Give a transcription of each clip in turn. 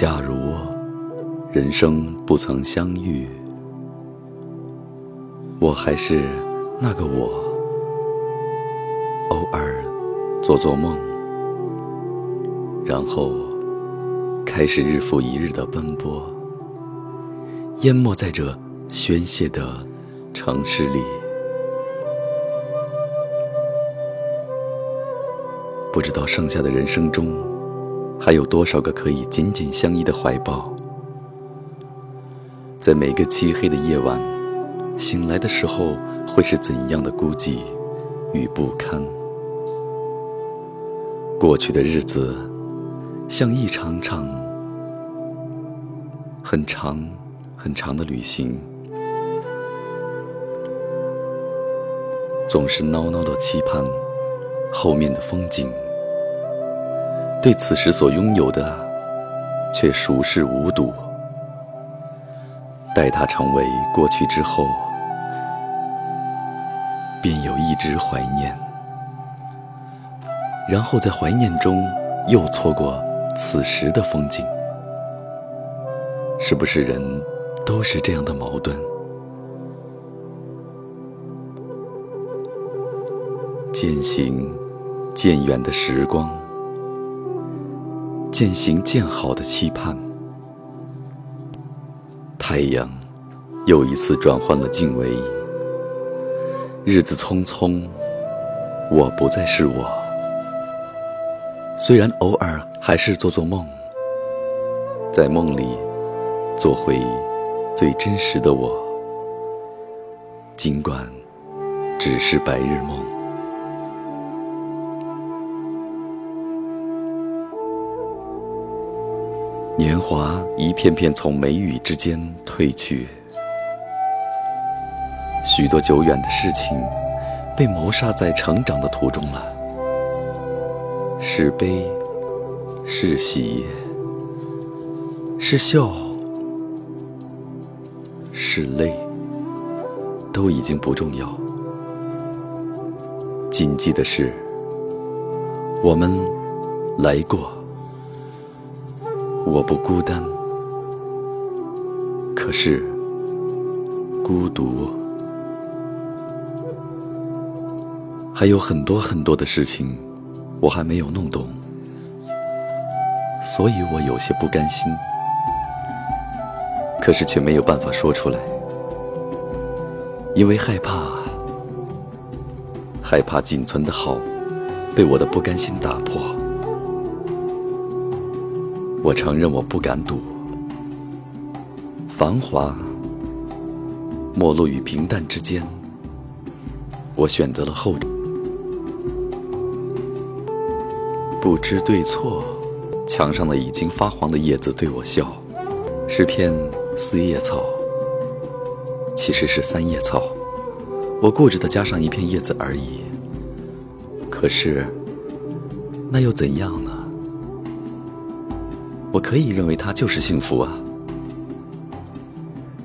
假如人生不曾相遇，我还是那个我，偶尔做做梦，然后开始日复一日的奔波，淹没在这喧嚣的城市里。不知道剩下的人生中，还有多少个可以紧紧相依的怀抱？在每个漆黑的夜晚，醒来的时候会是怎样的孤寂与不堪？过去的日子，像一场场很长很长的旅行，总是挠挠的期盼后面的风景。对此时所拥有的，却熟视无睹。待它成为过去之后，便有一直怀念，然后在怀念中又错过此时的风景。是不是人都是这样的矛盾？渐行渐远的时光。渐行渐好的期盼，太阳又一次转换了经纬。日子匆匆，我不再是我。虽然偶尔还是做做梦，在梦里做回最真实的我，尽管只是白日梦。华一片片从眉宇之间褪去，许多久远的事情被谋杀在成长的途中了。是悲，是喜，是笑，是泪，都已经不重要。谨记的是，我们来过。我不孤单，可是孤独。还有很多很多的事情，我还没有弄懂，所以我有些不甘心，可是却没有办法说出来，因为害怕，害怕仅存的好被我的不甘心打破。我承认我不敢赌，繁华、没落与平淡之间，我选择了后者。不知对错，墙上的已经发黄的叶子对我笑，是片四叶草，其实是三叶草，我固执的加上一片叶子而已。可是，那又怎样呢？我可以认为它就是幸福啊！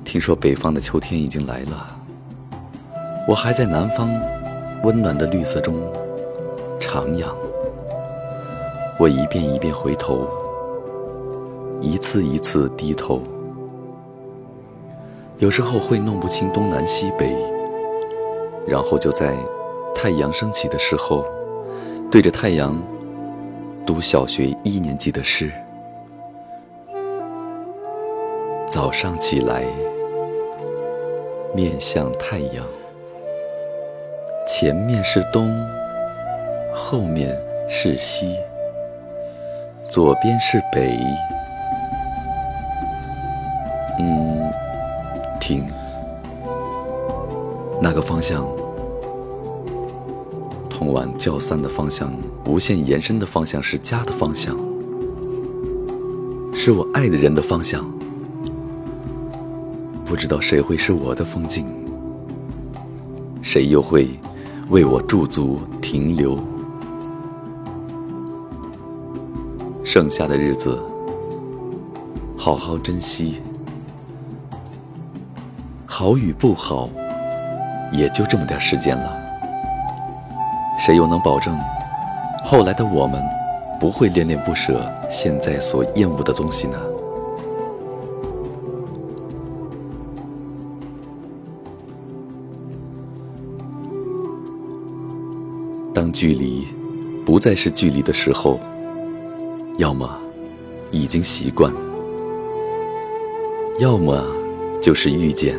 听说北方的秋天已经来了，我还在南方温暖的绿色中徜徉。我一遍一遍回头，一次一次低头，有时候会弄不清东南西北，然后就在太阳升起的时候，对着太阳读小学一年级的诗。早上起来，面向太阳，前面是东，后面是西，左边是北。嗯，停，那个方向，通往教三的方向，无限延伸的方向是家的方向，是我爱的人的方向。不知道谁会是我的风景，谁又会为我驻足停留？剩下的日子，好好珍惜。好与不好，也就这么点时间了。谁又能保证后来的我们不会恋恋不舍现在所厌恶的东西呢？当距离不再是距离的时候，要么已经习惯，要么就是遇见。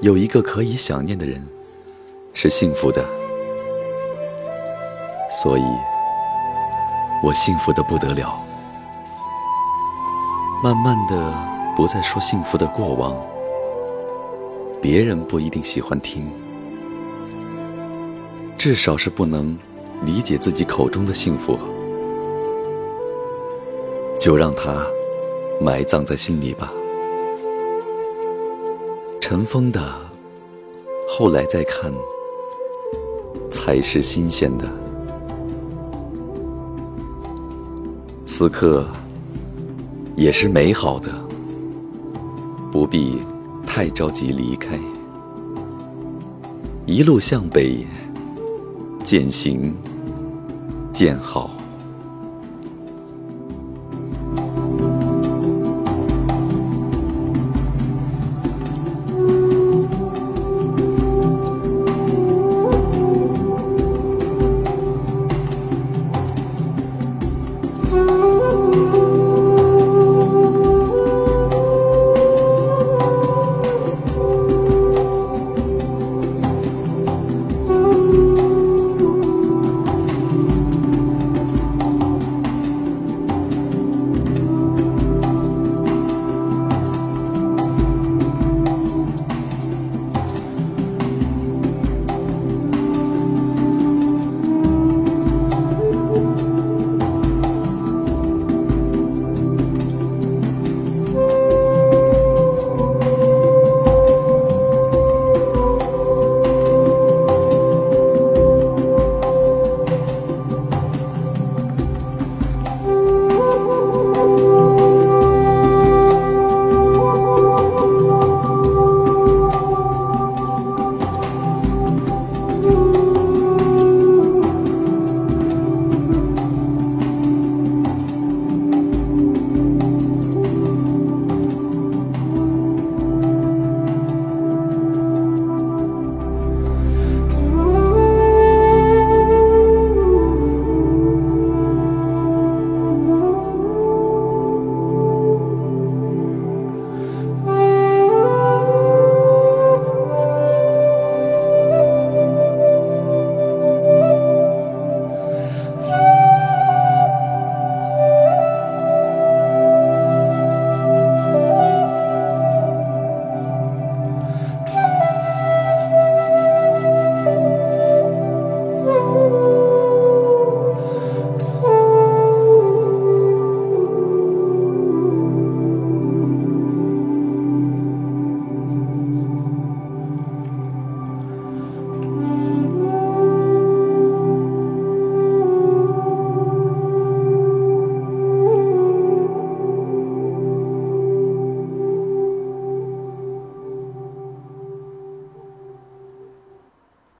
有一个可以想念的人，是幸福的，所以我幸福的不得了。慢慢的，不再说幸福的过往，别人不一定喜欢听。至少是不能理解自己口中的幸福，就让它埋葬在心里吧。尘封的，后来再看，才是新鲜的。此刻也是美好的，不必太着急离开，一路向北。渐行渐好。